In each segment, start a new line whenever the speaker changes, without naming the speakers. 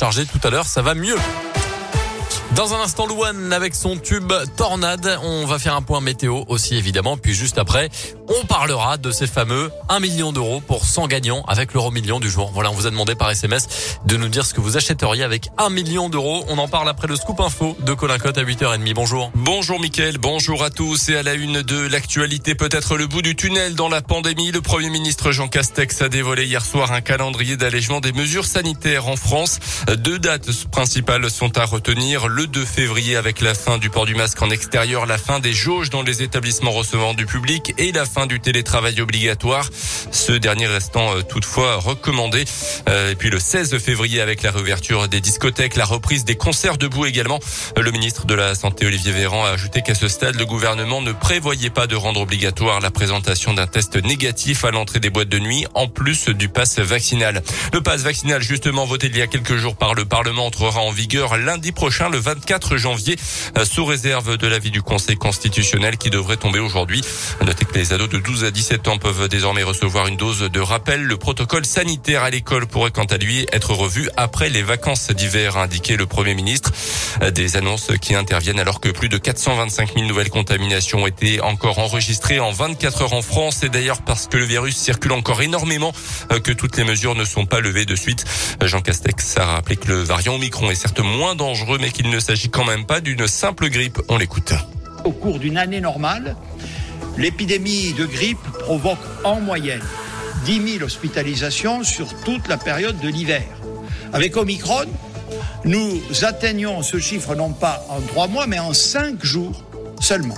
chargé tout à l'heure, ça va mieux. Dans un instant, Louane avec son tube Tornade. On va faire un point météo aussi évidemment. Puis juste après, on parlera de ces fameux 1 million d'euros pour 100 gagnants avec l'euro million du jour. Voilà, on vous a demandé par SMS de nous dire ce que vous achèteriez avec 1 million d'euros. On en parle après le scoop info de Colin Cotte à 8h30. Bonjour.
Bonjour Mickaël, bonjour à tous. Et à la une de l'actualité, peut-être le bout du tunnel dans la pandémie. Le Premier ministre Jean Castex a dévoilé hier soir un calendrier d'allègement des mesures sanitaires en France. Deux dates principales sont à retenir. Le 2 février avec la fin du port du masque en extérieur, la fin des jauges dans les établissements recevant du public et la fin du télétravail obligatoire. Ce dernier restant euh, toutefois recommandé. Euh, et puis le 16 février avec la réouverture des discothèques, la reprise des concerts debout également. Euh, le ministre de la Santé Olivier Véran a ajouté qu'à ce stade, le gouvernement ne prévoyait pas de rendre obligatoire la présentation d'un test négatif à l'entrée des boîtes de nuit en plus du pass vaccinal. Le pass vaccinal justement voté il y a quelques jours par le Parlement entrera en vigueur lundi prochain le 24 janvier, euh, sous réserve de l'avis du Conseil constitutionnel qui devrait tomber aujourd'hui. Notez que les ados de 12 à 17 ans peuvent désormais recevoir une dose de rappel. Le protocole sanitaire à l'école pourrait quant à lui être revu après les vacances d'hiver, a indiqué le Premier ministre. Euh, des annonces qui interviennent alors que plus de 425 000 nouvelles contaminations ont été encore enregistrées en 24 heures en France. Et d'ailleurs parce que le virus circule encore énormément euh, que toutes les mesures ne sont pas levées de suite. Jean Castex a rappelé que le variant Omicron est certes moins dangereux mais qu'il ne s'agit quand même pas d'une simple grippe. On l'écoute.
Au cours d'une année normale, l'épidémie de grippe provoque en moyenne 10 000 hospitalisations sur toute la période de l'hiver. Avec Omicron, nous atteignons ce chiffre non pas en trois mois, mais en cinq jours seulement.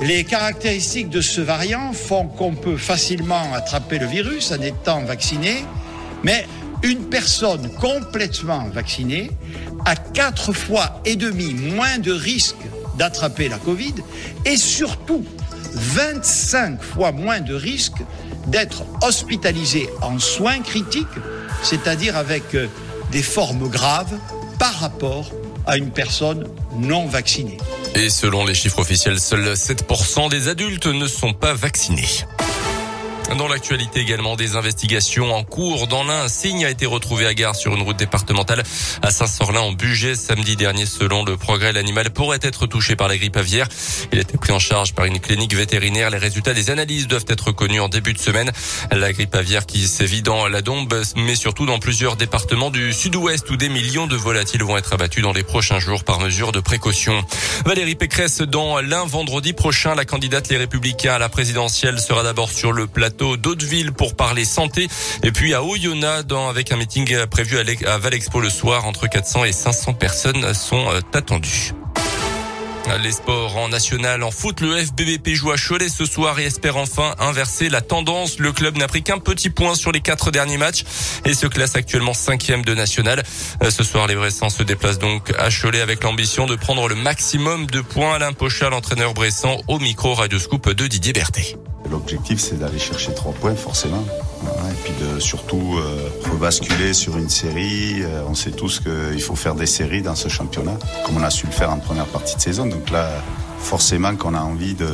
Les caractéristiques de ce variant font qu'on peut facilement attraper le virus en étant vacciné, mais une personne complètement vaccinée a quatre fois et demi moins de risque d'attraper la Covid et surtout 25 fois moins de risque d'être hospitalisé en soins critiques, c'est-à-dire avec euh, des formes graves par rapport à une personne non vaccinée.
Et selon les chiffres officiels, seuls 7% des adultes ne sont pas vaccinés. Dans l'actualité également, des investigations en cours. Dans l'un, un signe a été retrouvé à gare sur une route départementale à Saint-Sorlin en Bugey samedi dernier. Selon le progrès, l'animal pourrait être touché par la grippe aviaire. Il a été pris en charge par une clinique vétérinaire. Les résultats des analyses doivent être connus en début de semaine. La grippe aviaire qui sévit dans la Dombe, mais surtout dans plusieurs départements du sud-ouest où des millions de volatiles vont être abattus dans les prochains jours par mesure de précaution. Valérie Pécresse dans l'un vendredi prochain. La candidate Les Républicains à la présidentielle sera d'abord sur le plateau d'autres pour parler santé. Et puis à Oyonnax, avec un meeting prévu à Valexpo le soir, entre 400 et 500 personnes sont euh, attendues. Les sports en national en foot, le FBBP joue à Cholet ce soir et espère enfin inverser la tendance. Le club n'a pris qu'un petit point sur les quatre derniers matchs et se classe actuellement cinquième de national. Euh, ce soir, les Bressans se déplacent donc à Cholet avec l'ambition de prendre le maximum de points. Alain Pochal, l'entraîneur Bressan, au micro Radio Scoop de Didier Berthet.
L'objectif, c'est d'aller chercher trois points, forcément. Et puis de surtout euh, rebasculer sur une série. Euh, on sait tous qu'il faut faire des séries dans ce championnat, comme on a su le faire en première partie de saison. Donc là, forcément qu'on a envie de,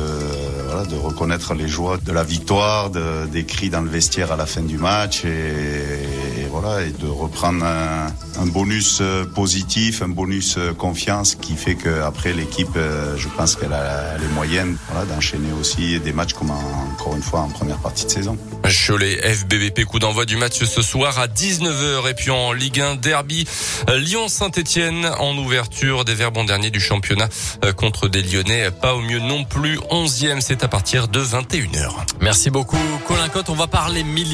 reconnaître les joies de la victoire, de, des cris dans le vestiaire à la fin du match et voilà, et de reprendre un, un, bonus euh, positif, un bonus euh, confiance qui fait qu'après l'équipe, euh, je pense qu'elle a les moyens voilà, d'enchaîner aussi des matchs comme en, encore une fois en première partie de saison.
Cholet FBBP coup d'envoi du match ce soir à 19h et puis en Ligue 1 derby Lyon-Saint-Etienne en ouverture des verbons derniers du championnat contre des Lyonnais pas au mieux non plus. 11e, c'est à partir de 21h.
Merci beaucoup, Colin Cotte. On va parler millions.